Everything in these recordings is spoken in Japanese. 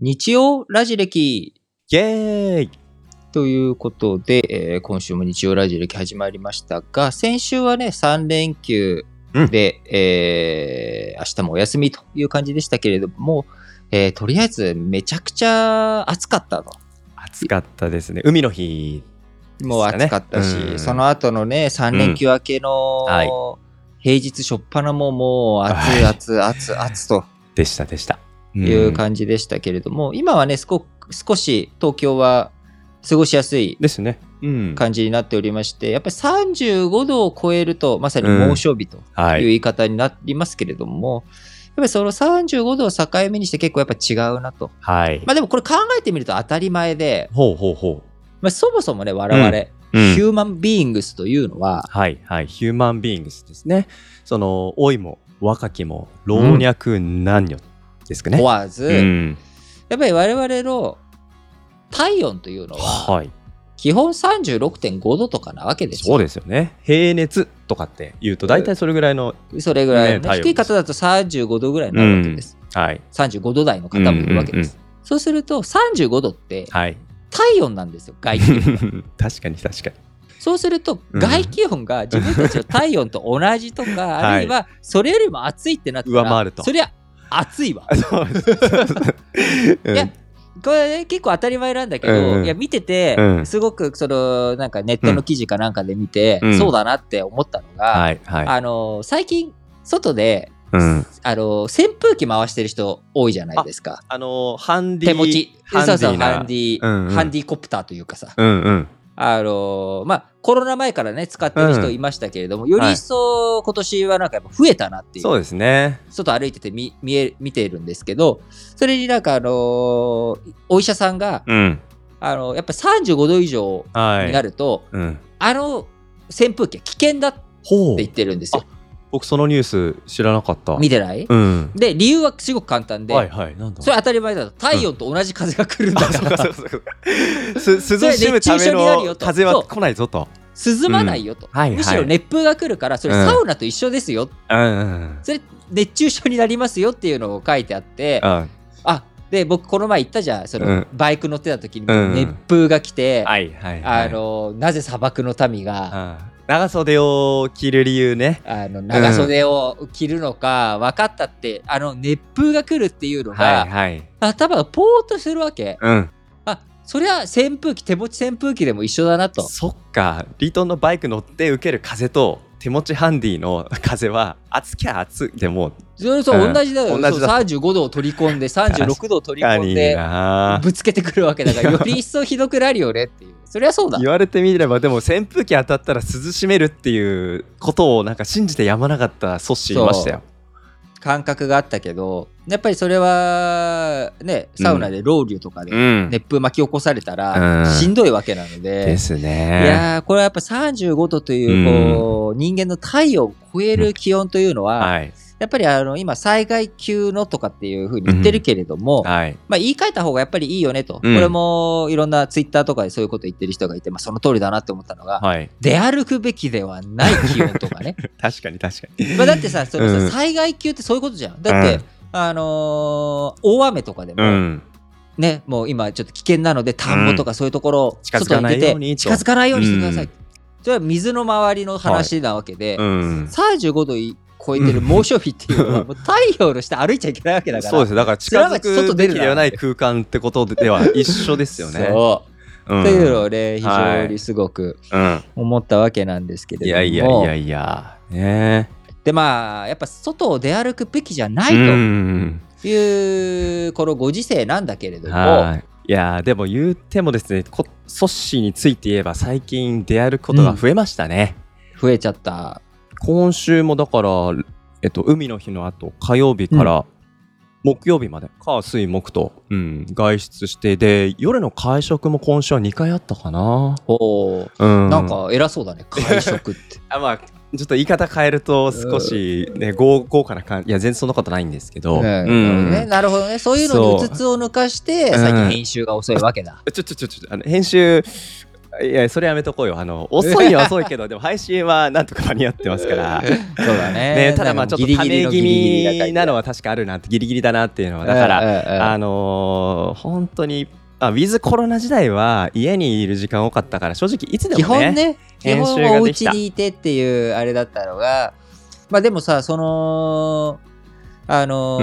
日曜ラジ歴イェーイということで、えー今週も日曜ラジ歴始まりましたが、先週はね、3連休で、えー明日もお休みという感じでしたけれども、えーとりあえずめちゃくちゃ暑かったと。暑かったですね。海の日。もう暑かったし、うんその後のね、3連休明けのうんはい平日初っ端ももう暑いはい暑い暑い暑とでしたでした。いうじ。感じでしたけれども、今はね、少少し東京は過ごしやすいですね。うん。感じになっておりまして、やっぱり35度を超えると、まさに猛暑日とはい。いう言い方になりますけれども、やっぱりその35度を境目にして結構やっぱ違うなと。はい。まあでもこれ考えてみると当たり前で、ほうほうほまあ、そもそもね、我々、う。うんヒューマンビーイングスというのは、はいはい。ヒューマンビーイングスですね。その、老いも若きも老若男女ですかね。問わず、うん。やっぱり我々の体温というのは、はい。基本36.5度とかなわけですよ。そうですよね。平熱とかって言うと、大体それぐらいの、それぐらいのね、低い方だと35度ぐらいになるわけです。はい。35度台の方もいるわけです。うんそうすると35度ってはい。体温なんですよ、外気温。確かに確かに。そうするとうん外気温が自分たちの体温と同じとか、はいあるいはそれよりも暑いってなったら、上回るとそりゃ暑いわ。そうです。うんいやこれね結構当たり前なんだけど、うんうんいや見てて、うんすごくそのなんかネットの記事かなんかで見て、うんそうだなって思ったのが、はいはい。あの最近外でうん。あの扇風機回してる人多いじゃないですか。あのーハンディ手持ち。ハンディそうそう、なハンディ、うんうんハンディコプターというかさ。うんうん。あのまあ、コロナ前からね、使ってる人いましたけれども、より一層今年はなんかやっぱ増えたなっていう。そうですね。外歩いてて見見え見てるんですけど、それになんかあのーお医者さんが、うん。あのやっぱ35度以上はい。になると、うん。あの扇風機は危険だって言ってるんですよ。僕そのニュース知らなかった。見てない、うん。で、理由はすごく簡単で、はいはい。それは当たり前だと、体温と同じ風が来るんだ。か、からそうかそうか。す涼しむためのと。風は来ないぞと。涼まないよと、うん。はいはい。むしろ熱風が来るから、それうん。サウナと一緒ですよ、うんうん。それ熱中症になりますよっていうのを書いてあって、ああで僕この前行ったじゃん。その、うん。バイク乗ってた時にうん熱風が来て、はいはいはい。あのなぜ砂漠の民が、あ長袖を着る理由ね。あの長袖を着るのか分かったって、あの熱風が来るっていうのが、はいはい。頭がポーっとするわけうん。あそりゃ扇風機手持ち扇風機でも一緒だなとそっか。リートンのバイク乗って受ける風と手持ちハンディの風は暑きゃ暑い。でもそれそううん。同じだよ、同じだ。そう35度を取り込んで 36度を取り込んでな。ぶつけてくるわけだから より一層ひどくなるよねっていう。そりゃそうだ。言われてみればでも扇風機当たったら涼しめるっていうことをなんか信じてやまなかったソッシーいましたよ。感覚があったけどやっぱりそれはねサウナでロウリュとかでん。熱風巻き起こされたらうん。しんどいわけなので、ですいね。やーこれはやっぱ35度というこう、人間の体温を超える気温というのは、はいやっぱりあの今災害級のとかっていうふうに言ってるけれども、はい。まあ、言い換えた方がやっぱりいいよねと、うん。これもいろんなツイッターとかでそういうこと言ってる人がいて、まあ、その通りだなって思ったのが、はい。出歩くべきではない気温とかね。確かに確かに。まあだってさそのさ、うん災害級ってそういうことじゃん。だって、うん。あのー大雨とかでも、うん。ねもう今ちょっと危険なので田んぼとかそういうところ、近づかないようにと。近づかないようにしてください、うん。それは水の周りの話なわけで、うん。35度超えてる猛暑日っていうのは もう太陽の下歩いちゃいけないわけだからそうですだから近づくべきではない空間ってことでは一緒ですよね。そううんっていうのをね非はい常にすごくうん。思ったわけなんですけれども、いやいやいやいや。ねでまあやっぱ外を出歩くべきじゃないん。というこのご時世なんだけれども、はい。いやーでも言うてもですね、こソッシーについて言えば最近出歩くことが増えましたね。増えちゃった今週もだから、えっと、海の日の後火曜日から木曜日まで、火水木と、うん、外出してで夜の会食も今週は2回あったかな。おー。うん、なんか偉そうだね会食って。あまあちょっと言い方変えると少しね豪豪華な感じ。いや全然そんなことないんですけど、ねうん。ね。なるほどね。そういうのにそううつつを抜かしてう。ん。最近編集が遅いわけだ、ちょちょちょちょあの編集いや、それやめとこうよ。あの、遅いには遅いけど、でも配信はなんとか間に合ってますから。そうだね。ね、ただまあちょっとため気味なのは、は確かあるなって、ギリギリだなっていうのは。だから、らあのー本当に、あ、ウィズコロナ時代は家にいる時間多かったから、正直いつで基もね。本ね、基本おができた家にいてっていうあれだったのが、まあでもさ、その、あの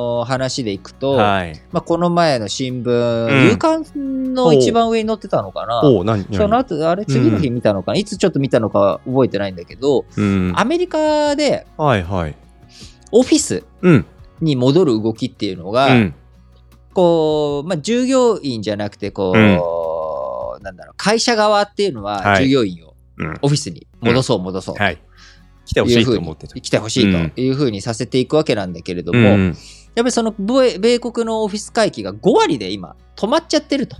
ー話でいくと、はい。まあ、この前の新聞、うん夕刊の一番上に載ってたのかな？その後、あれ、次の日見たのかな、いつちょっと見たのか覚えてないんだけど、うん。アメリカではいはい。オフィスうん。に戻る動きっていうのが、うん。こう、まあ、従業員じゃなくて、こう、なんだろう、会社側っていうのははい従業員をうん。オフィスに戻そう、戻そう。はい。来てほしいと思ってた。来てほしいというふうにさせていくわけなんだけれども、うん。やっぱりその米米国のオフィス回帰が5割で今止まっちゃってると。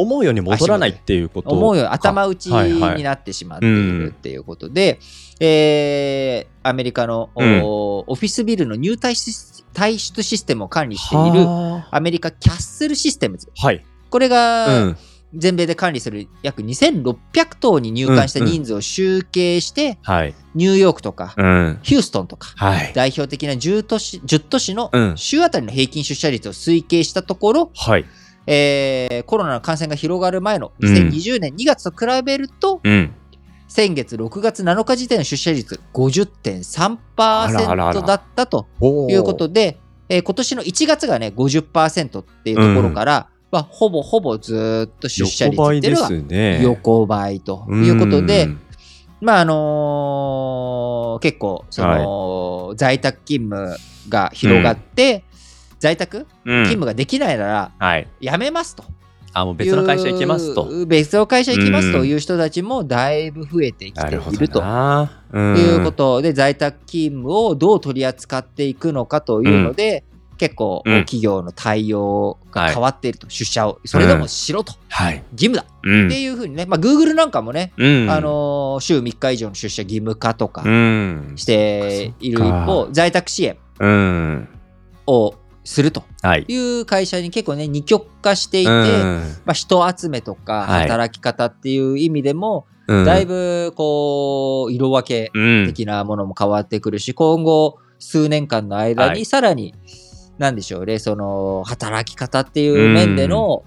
思うように戻らないっていうこと。思うように頭打ちになってしまっているっていうことで、えーアメリカの、うん。おオフィスビルの入退出退出システムを管理しているはアメリカキャッスルシステムズ。あはい。これうがん。全米で管理する約2600頭に入館した人数を集計して、はい。ニューヨークとか、うん。ヒューストンとかはい。代表的な10都市 ,10 都市のうん週あたりの平均出社率を推計したところ、はい。えーコロナの感染が広がる前のうん2020年2月と比べると、うん。先月6月7日時点の出社率あらあらあら50.3%だったということで、えー今年の1月がね50%っていうところから、まあ、ほぼほぼずーっと出社率っていうのがすね。横ばいということで、うんまああのー結構その、在宅勤務が広がって、在宅うん勤務ができないならはい。辞めますと。あ、もう別の会社行きますと。いう別の会社行きますという人たちもだいぶ増えてきているとな。ということで、在宅勤務をどう取り扱っていくのかというので、結構うん企業の対応が変わっていると、出社をそれでもしろと、はい。義務だうんっていうふうにね、まあ、Google なんかもね、うん。あのー週3日以上の出社義務化とかうん。している一方、在宅支援うん。をするとはい。いう会社に結構ね、二極化していて、うんまあ、人集めとかはい働き方っていう意味でも、うんだいぶこう色分けうん。的なものも変わってくるし、今後数年間の間はいにさらに、なんでしょうね、その働き方っていう面での、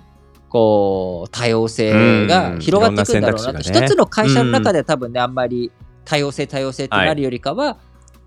こう多様性が広がっていくんだろうなと、うんいろんな選択肢がね。一つの会社の中では多分ね、あんまり多様性多様性ってなるよりかは、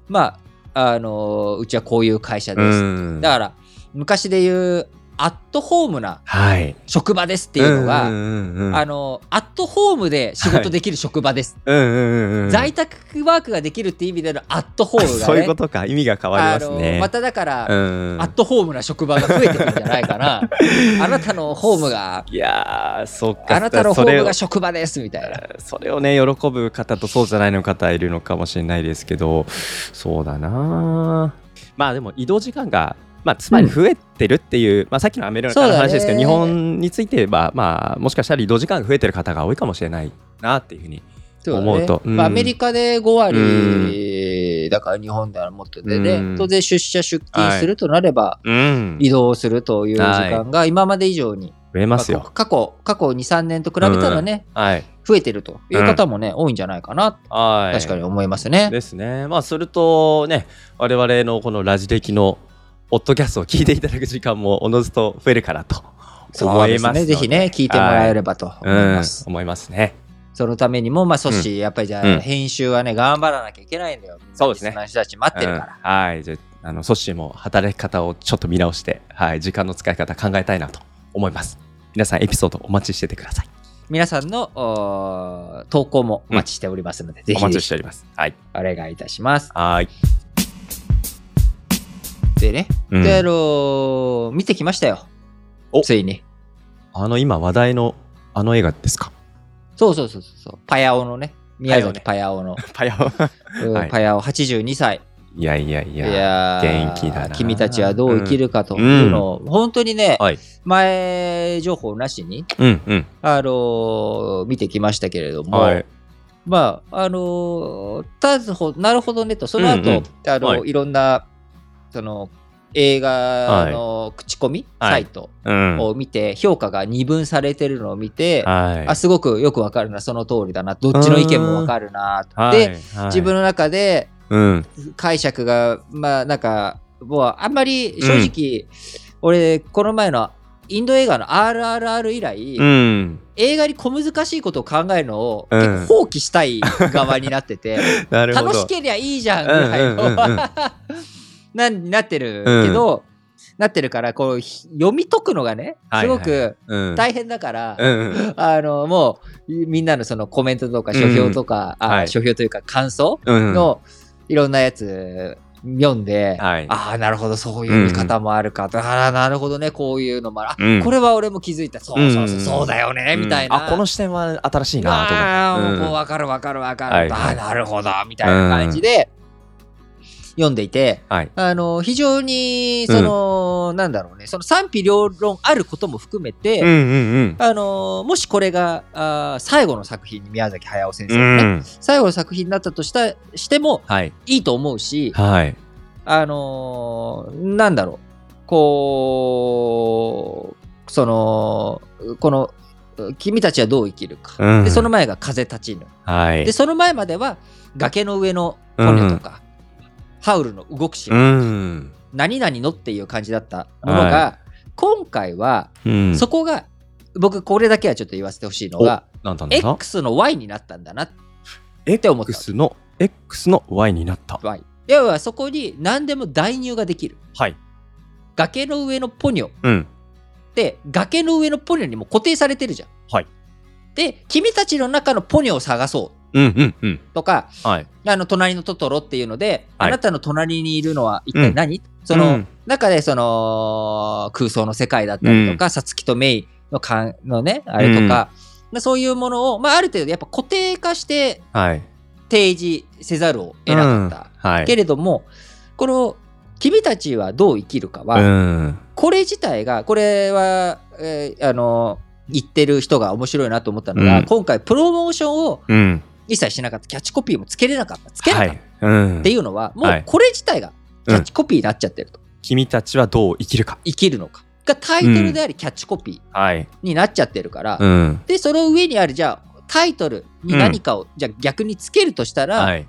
まああのうちはこういう会社です、うん。だから昔で言うアットホームなはい。職場ですっていうのが、あのアットホームで仕事できる職場です。在宅ワークができるっていう意味でのアットホームがね そういうことか。意味が変わりますね。まただから、うんアットホームな職場が増えてくるんじゃないかな あなたのホームがいやー、そっか。あなたのホームが職場ですみたいな それをね喜ぶ方とそうじゃないの方いるのかもしれないですけどそうだなまあでも移動時間が、まあ、つまり増えてるっていう、まあ、さっきのアメリカの話ですけど、日本については、まあ、もしかしたら移動時間が増えてる方が多いかもしれないなっていうふうにそうだね。思うと。うん。まあ、アメリカで5割、だから日本ではもっとでね、うん。当然出社出勤するとなれば、うん。移動するという時間が今まで以上に、増えますよ。過去過去23年と比べたらね、はい、増えてるという方もね、多いんじゃないかなはい。確かに思いますね。ですね。まあするとね我々のこのラジ歴のポッドキャストを聞いていただく時間もおのずと増えるかなと思いますね。ぜひね、聞いてもらえればと思います。うん、思いますね。そのためにも、まあ、組織、やっぱりじゃあ、うん編集はね、頑張らなきゃいけないんだよ。そうですね人たち待ってるから。うんはい。じゃあ、あの、ソッシーも働き方をちょっと見直して、はい、時間の使い方考えたいなと思います。皆さんエピソードお待ちしててください。皆さんの投稿もお待ちしておりますので、ぜお待ひぜひちしております。はい。お願いいたします。はい。でね、うんで、あのー見てきましたよ。おついに。あの、今話題のあの映画ですか？そうそうそうそう。パヤオのね、宮崎パヤオの、パヤオ。パヤオ82歳。いやいやいいや。やー元気だな君たちはどう生きるかというのを、本当にね、はい。前情報なしに、うんうん。あのー見てきましたけれども、はい。まあ、あのーたずほなるほどねと、その後、うんうんあの、はいい、ろんな、その、映画の口コミサイトうん。を見て、評価が二分されてるのを見て、はい。あすごくよくわかるな、その通りだな、どっちの意見もわかるな、はいで、はい自分の中でうん。解釈が、まあなんか、もうあんまり正直、俺、この前のインド映画の RRR 以来、うん。映画に小難しいことを考えるのをうん放棄したい側になってて。楽しけりゃいいじゃんぐらいの、うんうんうんうんななってるけど、なってるからこうひ読み解くのがねすごくうん。大変だから、うんうん。あのもうみんなのそのコメントとか書評とか、あはい。書評というか感想うん。のいろんなやつ読んで、はい。ああなるほどそういう見方もあるかと、ああなるほどねこういうのもある、あうん。これは俺も気づいた。そうそうそう、うんそうだよね、みたいな。あ、この視点は新しいなとああ思って。もう分かる分かる分かる、はいはい。ああなるほどみたいな感じで読んでいて、はい。あの非常にその、なんだろうねその賛否両論あることも含めて、うんうんあのもしこれがあー最後の作品に宮崎駿先生うのね、ん。最後の作品になったとしたしてもはい。いいと思うし、はい。あのーなんだろう、こう、その、この、君たちはどう生きるか。うんで、その前が風立ちぬ。はいで、。その前までは崖の上のポニョとか、ハウルの動く島、うん。何々のっていう感じだったものが、は今回は、うん。そこが、僕これだけはちょっと言わせてほしいのが、X の Y になったんだなって思った X の？X の Y になった。Y。要はそこに何でも代入ができる。はい。崖の上のポニョうん。で崖の上のポニョにも固定されてるじゃん。はい。で君たちの中のポニョを探そううんうんうん。とかはい。あの隣のトトロっていうので、はいあなたの隣にいるのは一体何、その、うん中でその空想の世界だったりとか、さつきとメイのかんのねあれとか、まあそういうものを、まあ、ある程度やっぱ固定化してはい。提示せざるを得なかった、うんはい。けれどもこの君たちはどう生きるかは、うん。これ自体が、これは、えーあの、言ってる人が面白いなと思ったのが、うん今回プロモーションをうん。一切しなかった、キャッチコピーもつけれなかった、つけなかったっはい。うん。ていうのは、もはいうこれ自体がキャッチコピーになっちゃってると。君たちはどう生きるか。生きるのか。がタイトルであり、キャッチコピーはい。になっちゃってるから、うん。で、その上にある、じゃあ、タイトルに何かを、じゃあ逆につけるとしたら、はい。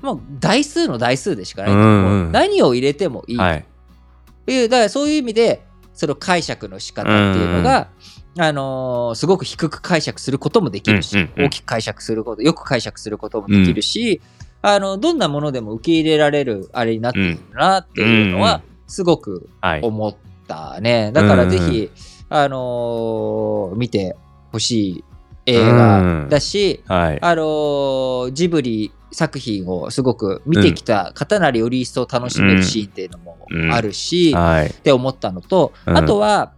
もう台数の台数でしかない、うんうん何を入れてもいい。はい。いうだからそういう意味でその解釈の仕方っていうのが、あのーすごく低く解釈することもできるし、うんうんうん大きく解釈することよく解釈することもできるし、あのどんなものでも受け入れられるあれになっているなっていうのはうんうんすごくはい。思ったね。だからぜひ、あのー見てほしい映画だし、はい。あのージブリ作品をすごく見てきた方なりより一層楽しめるシーンっていうのもあるし、はい。って思ったのと、うんあとは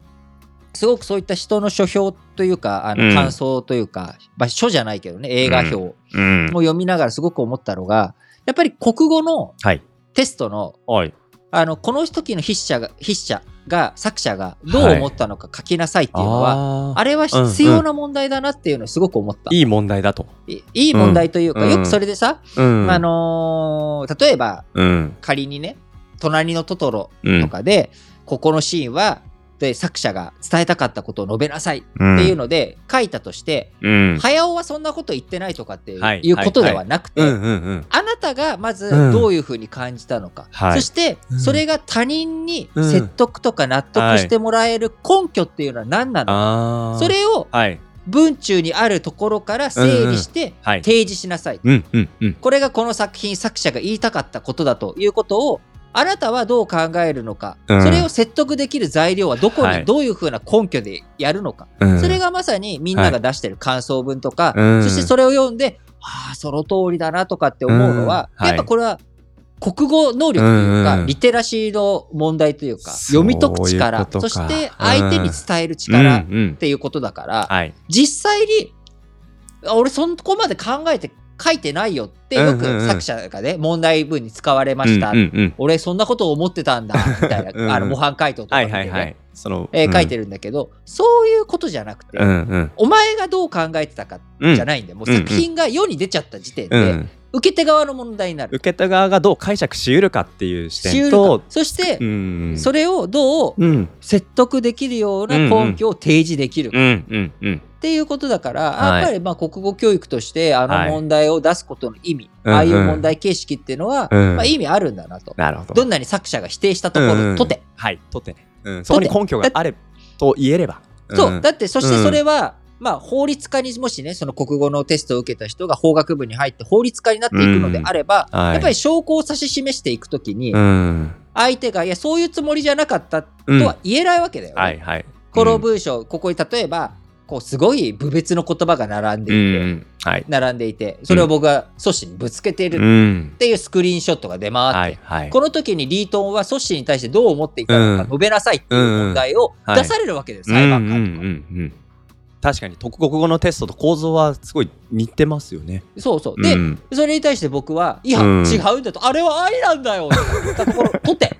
すごくそういった人の書評というかあうんの感想というか、まあ、書じゃないけどね映画表をうん。読みながらすごく思ったのがやっぱり国語のはい。テストのはい。あのこの時の筆者が筆者が作者がどう思ったのか書きなさいっていうのは、ああれは必要な問題だなっていうのをすごく思った。いい問題だと。いいい問題というか、うんよくそれでさ、うんあのー例えばうん。仮にね隣のトトロうんとかで、ここのシーンはで作者が伝えたかったことを述べなさいってうんいうので書いたとして、うん。早尾はそんなこと言ってないとかっていう,、はいいうことではなくて、うんうんうん。あなたがまずうんどういうふうに感じたのか、はいそしてうんそれが他人にうん説得とか納得してもらえる根拠っていうのは何なのか、ああ。それをはい。文中にあるところから整理してはい。提示しなさい。うんうんうん。これがこの作品作者が言いたかったことだということをあなたはどう考えるのか、うん。それを説得できる材料はどこはい。にどういうふうな根拠でやるのか、うん。それがまさにみんなが出してる感想文とか、うん。そしてそれを読んで、ああ、その通りだなとかって思うのは、うん。はい。やっぱこれは国語能力というか、うんリテラシーの問題というか、そう読み解くいう力、ことか。そして相手に伝える力っていうことだから、はい。実際にあ俺そこまで考えて書いてないよってよく作者がね、問題文に使われました、俺そんなことを思ってたんだみたいな、うんあの模範解答とかね、いはいはい。その、えー書いてる。るんだけど、そういうことじゃなくて、うんうん。お前がどう考えてたかうんじゃないんで、もううん作品が世に出ちゃった時点で、うん。受け手側の問題になる。受けた側がどう解釈しうるかっていう視点とか、そして、うん。それをどううん。説得できるような根拠を提示できるかうんうんうん。っていうことだから、はいやっぱりまあ国語教育としてあのはい問題を出すことの意味、うんうんああいう問題形式っていうのは、うんまあ、意味あるんだなと。など。どんなに作者が否定したところとて。はい、とってね。うん。そこに根拠があれと言えれば。そう。んだって、そしてそれは、まあ、法律家にもしね、その国語のテストを受けた人が法学部に入って法律家になっていくのであれば、うんはいやっぱり証拠を指し示していくときに、うん。相手が、いや、そういうつもりじゃなかったとうんは言えないわけだよね。はいはい。この文章、ここに例えば、こう、すごい部別の言葉が並んでいて、うん。はい。並んでいて、それを僕が阻止にぶつけているっうん。ていうスクリーンショットが出回って、はいはい。この時にリートンは阻止に対してどう思っていたのかうん述べなさいっていう問題をうん出されるわけです、裁判官と確かに特国語のテストと構造はすごい似てますよね。そうそう。で、うんそれに対して僕は、いや、うん違うんだと、あれは愛なんだよとか言ったところ、とて、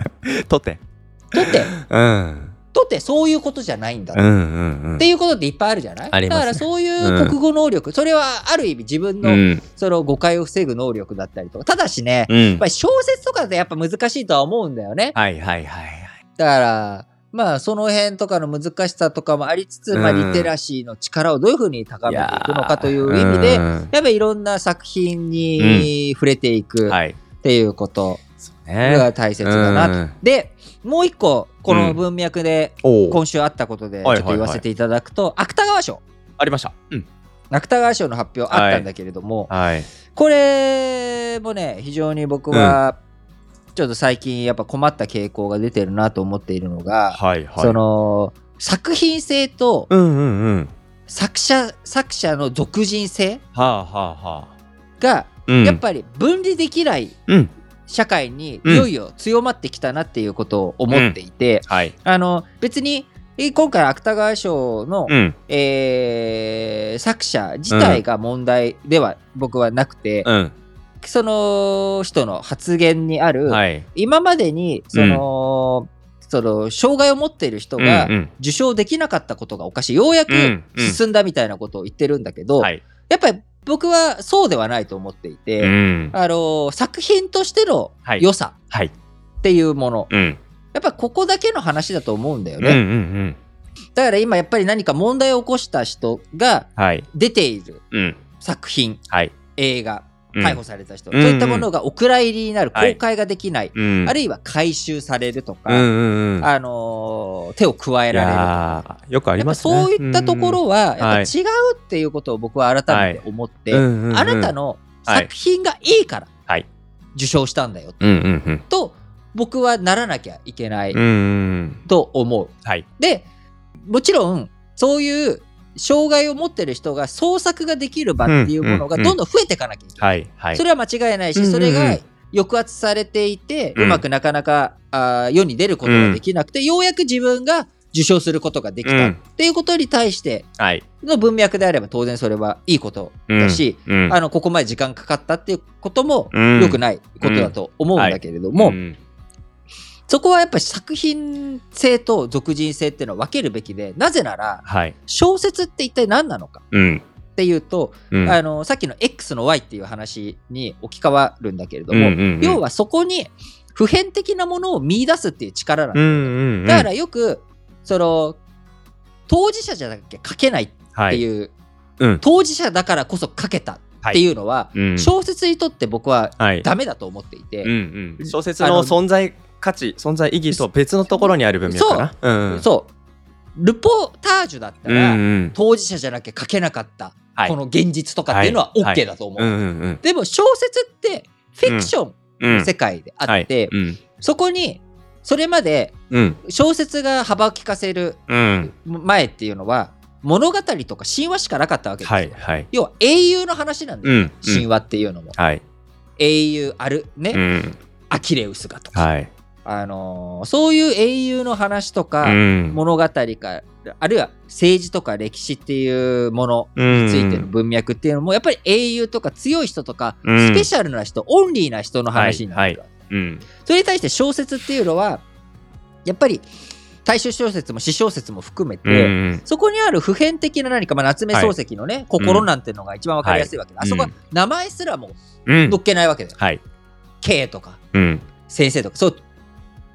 とって。とて、うん。とて、そういうことじゃないんだうんうんうん。っていうことっていっぱいあるじゃない、ねだからそういう国語能力、それはある意味自分の、うん。その誤解を防ぐ能力だったりとか、ただしね、うんやっぱり小説とかでやっぱ難しいとは思うんだよね。はいはいはいはい。だから、まあその辺とかの難しさとかもありつつ、まあうんリテラシーの力をどういうふうに高めていくのかという意味うで、んやっぱりいろんな作品に触れていくっはい。ていうこと。が大切だなと。うんで、もう一個、この文脈で。今週あったことでちょはいっと言わせていただくと、芥川賞。ありました。うん。芥川賞の発表あったんだけれども、はい。これもね、非常に僕は、ちょっと最近やっぱ困った傾向が出てるなと思っているのが、はいはい。その、作品性とうんうんうん。作者、作者の属人性はあはあはあ。が、うんやっぱり分離できないうん。社会にうんいよいよ強まってきたなっていうことを思っていて、はい。あの、別に、え今回芥川賞の、うん。えー作者自体が問題では僕はなくて、うん。その人の発言にある、はい。今までにその、その障害を持っている人がうんうん受賞できなかったことがおかしいようやくうんうん進んだみたいなことを言ってるんだけど、はい。やっぱり僕はそうではないと思っていて、うん。あの作品としてのはい良さはい。っていうもの、うん。やっぱここだけの話だと思うんだようんうんうね、ん。だから今やっぱり何か問題を起こした人がはい。出ているうん。作品はい。映画うん逮捕された人、うんそういったものがお蔵入りになる、はい公開ができない、うん。あるいは回収されるとか、うんうんうん。あのー手を加えいられるとか。やーよくありますね。やっぱそういったところは、やっぱはい違うっていうことを僕は改めて思って、うんうんうんあなたの作品がいいからはい受賞したんだよ、うんうんうん。と僕はならなきゃいけないうんうん。と思う。はい。で、もちろん、そういう障害を持ってる人が創作ができる場っていうものがどんどん増えていかなきゃいけない。それは間違いないし、それが抑圧されていて、ううんまくなかなかあー世に出ることができなくて、ようやく自分が受賞することができたうん。っていうことに対してはい。の文脈であれば当然それはいいことだし、うん、あのここまで時間かかったっていうこともうん。良くないことだと思うんだけれども、うんそこはやっぱり作品性と属人性っていうのは分けるべきでなぜならはい。小説って一体何なのかうん。っていうと、うんあのさっきの X の Y っていう話に置き換わるんだけれども、うんうんうん要はそこに普遍的なものを見出すっていう力なんだ,、うんうんうん。だからよくその当事者じゃなきゃ書けないってはい。いう、うん。当事者だからこそ書けたっていうのは、うん小説にとって僕ははい。ダメだと思っていて、うんうん。小説の存在価値、存在意義と別のところにある文脈かな？うんうん。そうルポタージュだったうんら、うん。当事者じゃなきゃ書けなかった、はいこの現実とかっていうのははい OK だと思う、うんうんうん。でも小説ってフィクションうんの世界であはいって、うん。そこにそれまでうん。小説が幅利かせるうん。前っていうのは物語とか神話しかなかったわけですよ、はいはい。要は英雄の話なんだよ、うん。神話っていうのも、はい。英雄あるね、うん。アキレウスがとか、はい。あのーそういう英雄の話とか、うん。物語かあるいは政治とか歴史っていうものについての文脈っていうのもやっぱり英雄とか強い人とか、うんスペシャルな人オンリーな人の話になるわけ、うん。それに対して小説っていうのはやっぱり大衆小説も詩小説も含めて、うんそこにある普遍的な何か、まあ、夏目漱石のね、心なんていうのが一番わかりやすいわけだ、はいあそこはうん名前すらもうん乗っけないわけだよ。はい。K とかうん。先生とか、そう、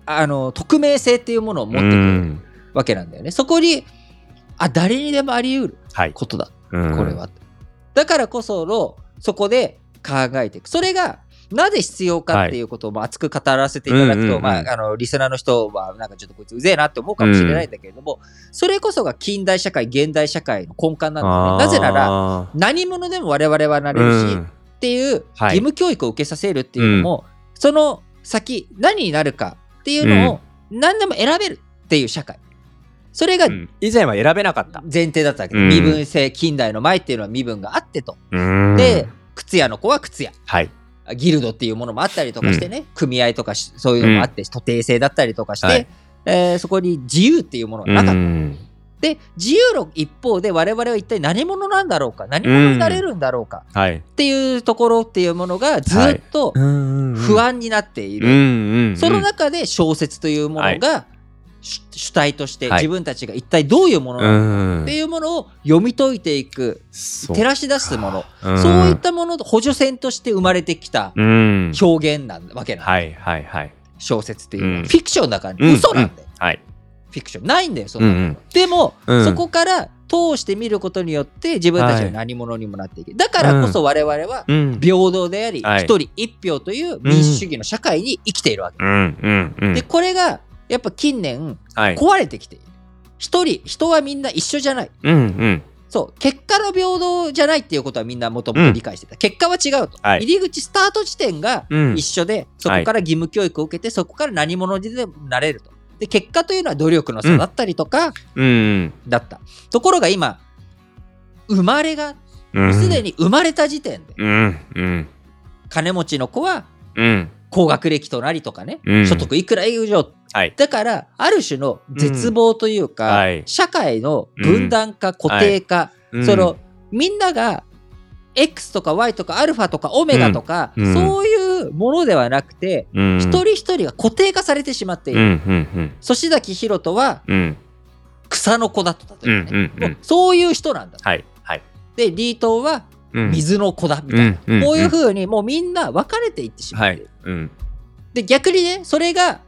あの、匿名性っていうものを持ってくうるんわけなんだよね。そこに、あ、誰にでもあり得るはい。ことだ、うんこれは。だからこその、そこで考えていく。それが、なぜ必要かっていうことをまあ熱く語らせていただくと、まあ、あの、リスナーの人は、なんかちょっとこいつうぜえなって思うかもしれないんだけれども、それこそが近代社会、現代社会の根幹なんだよね。なぜなら、ら、何者でも我々はなれるし、うんっていう義はい務教育を受けさせるっていうのも、その先何になるかっていうのを何でも選べるっていう社会。それがうん。以前は選べなかった。前提だったわけで、うん。身分制近代の前っていうのは身分があってと、うん。で、靴屋の子は靴屋。はい。ギルドっていうものもあったりとかしてね、組合とかしそういうのもあって、徒弟制だったりとかして、はい。えーそこに自由っていうものがなかった。うんで自由の一方で我々は一体何者なんだろうか？何者になれるんだろうか？はい。っていうところっていうものがずっと不不安になっている、うんうんその中で小説というものが主主体として自分たちが一体どういうものなのかんっていうものを読み解いていく照らし出すもの。うん。そういったものと補助線として生まれてきたうん。表現なわけなんだ。はいはいはい。小説っていうのは。うん。フィクションだからうん。嘘なんだよ。はい。フィクションないんだよそんうなんの。うんでもうん。そこから通して見ることによって自分たちが何者にもなっていけるだからこそ我々はうん。平等でありはい。一人一票という民主主義の社会に生きているわけ。うんうんうん。でこれがやっぱ近年はい。壊れてきている。一人人はみんな一緒じゃない。うんうん。そう。結果の平等じゃないっていうことはみんなもともと理解してた、結果は違うと、はい。入り口スタート地点がうん。一緒で、そこから義務教育を受けてそこから何者にでもなれるとで結果というのは努力の差だったりとかうん。だった、ところが今生まれがうん。すでに生まれた時点で金持ちの子はうん。高学歴となりとかね、うん。所得いくら以上はい。だからある種の絶望というか、社会の分断化、固定化、うん。そのみんなが X とか Y とかアルファとかオメガとか、うん。そういうものではなくて、うん。一人一人が固定化されてしまっている。うんうん粗志崎ひろとはうん。うん草の子だったと、うんうんうん。もうそういう人なんだ。はいはい。で、リートンはうん。水の子だみたいな。うんこういうふうにもうみんな分かれていってしまはいっている。うん。で、逆にね、それが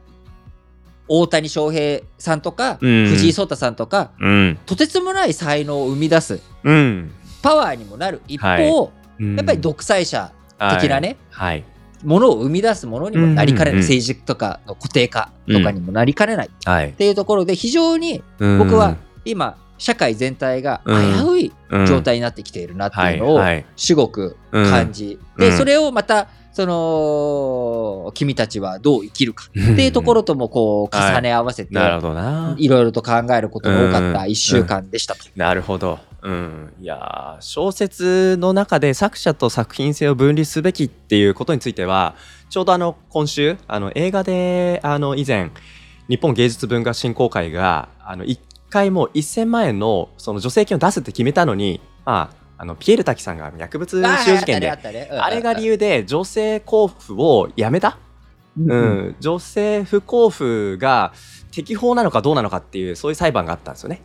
大谷翔平さんとか、うん。藤井聡太さんとか、うん。とてつもない才能を生み出すうん。パワーにもなる。一方、はい。やっぱり独裁者的なね、はいものを生み出すものにもなりかねない、政治とかの固定化とかにもなりかねないっはい。ていうところで非常にうん。僕は今社会全体が危ういうん状態になってきているなっていうのをすごく感じ、でそれをまたその君たちはどう生きるかっていうところともこう重ね合わせて。いろいろと考えることが多かったうん1週間でしたと。なるほど。うん、いやー小説の中で作者と作品性を分離すべきっていうことについてはちょうどあの今週あの映画であの以前日本芸術文化振興会があの1回もう1000万円のその助成金を出すって決めたのに、まあ、あのピエール滝さんが薬物使用事件であれが理由で女性交付をやめた、うん。うん、女性不交付が適法なのかどうなのかっていうそういう裁判があったんですよね。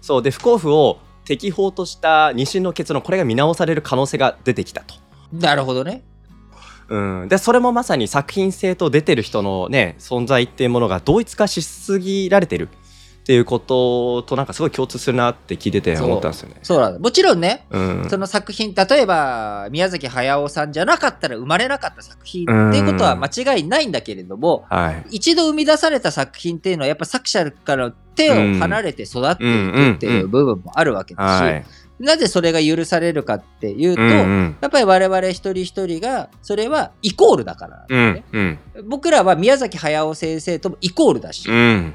そう。で不交付を適法とした2審の結論これが見直される可能性が出てきたと。なるほどね。うん、でそれもまさに作品性と出てる人のね存在っていうものが同一化しすぎられてるっていうこととなんかすごい共通するなって聞いてて思ったんですよね。そう。なんだ。もちろんね、うん。その作品、例えば宮崎駿さんじゃなかったら生まれなかった作品っていうことは間違いないんだけれども、はい。一度生み出された作品っていうのはやっぱ作者から手を離れて育っていくっていう部分もあるわけだし、はい。なぜそれが許されるかっていうと、うんうん。やっぱり我々一人一人がそれはイコールだからなんだうんうん。僕らは宮崎駿先生ともイコールだし、うん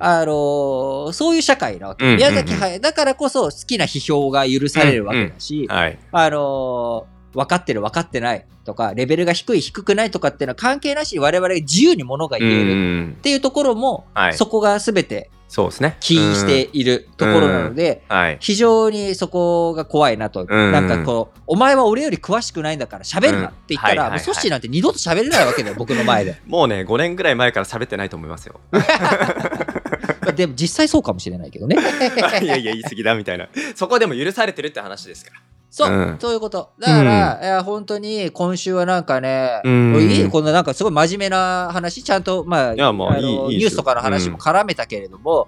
あのーそういう社会なわけ。うんうんうん。宮崎駿。だからこそ好きな批評が許されるわけだし、はい。あのー分かってる分かってないとか、レベルが低い低くないとかっていうのは関係なしに我々が自由にものがう言えるん。っていうところも、はい。そこが全てそうですね。起因しているところなので、うん、はい。非常にそこが怖いなと。んなんかこう、お前は俺より詳しくないんだから喋るなって言ったら、うんはいはいはいもうソッシーなんて二度と喋れないわけだよ、僕の前で。もうね、5年ぐらい前から喋ってないと思いますよ。でも実際そうかもしれないけどね。いやいや、言い過ぎだみたいな。そこでも許されてるって話ですから。そう、うんそういうこと。だから、いや本当に今週はなんかね、うんいいこんななんかすごい真面目な話、ちゃんと、まあ、やまあのいいいいですよニュースとかの話も絡めたけれども、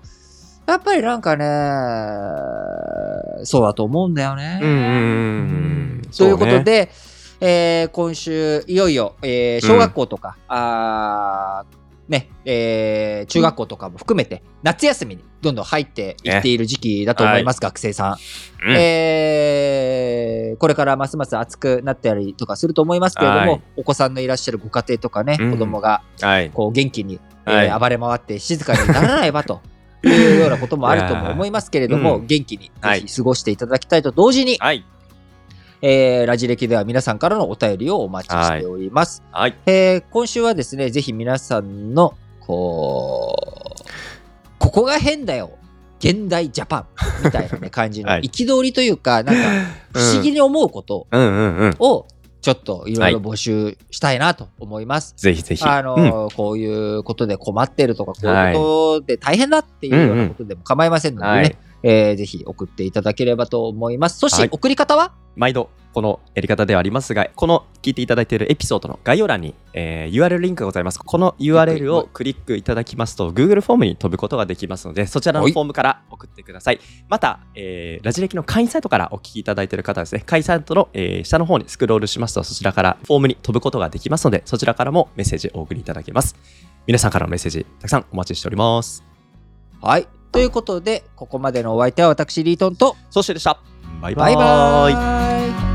やっぱりなんかね、そうだと思うんだよね。うんうんうんうんということそうねで、えー今週、いよいよ、えー小学校とか、あーね、えー中学校とかも含めて、夏休みにどんどん入っていっている時期だと思います、学生さん。うん。えーこれからますます暑くなったりとかすると思いますけれども、はい。お子さんのいらっしゃるご家庭とかね、うん。子供がはい。こう元気に、えーはい。暴れ回って静かにならないばと いうようなこともあるとも思いますけれども、元気にはい。ぜひ過ごしていただきたいと同時に、はい。えーラジ歴では皆さんからのお便りをお待ちしております。はい。えー今週はですね、ぜひ皆さんの、こう、ここが変だよ。現代ジャパンみたいな、ね、感じの はい憤りというか、なんか不思議に思うこと。をちょっといろいろ募集したいなと思います。ぜひぜひ。あのーこういうことで困ってるとか、こういうことで大変だっていうようなことでも構いませんのでね、はいえーぜひ送っていただければと思います。そしてはい送り方は、毎度このやり方ではありますが、この聞いていただいているエピソードの概要欄に、えー URL リンクがございます。この URL をクリックいただきますと、Google フォームに飛ぶことができますので、そちらのはいフォームから送ってください。また、えーラジ歴の会員サイトからお聞きいただいている方はですね、会員サイトの、えー下の方にスクロールしますと、そちらからフォームに飛ぶことができますので、そちらからもメッセージお送りいただけます。皆さんからのメッセージ、たくさんお待ちしております。はい。ということで、ここまでのお相手は私、リートンと、そしてでした。バイババイーイ。バーイ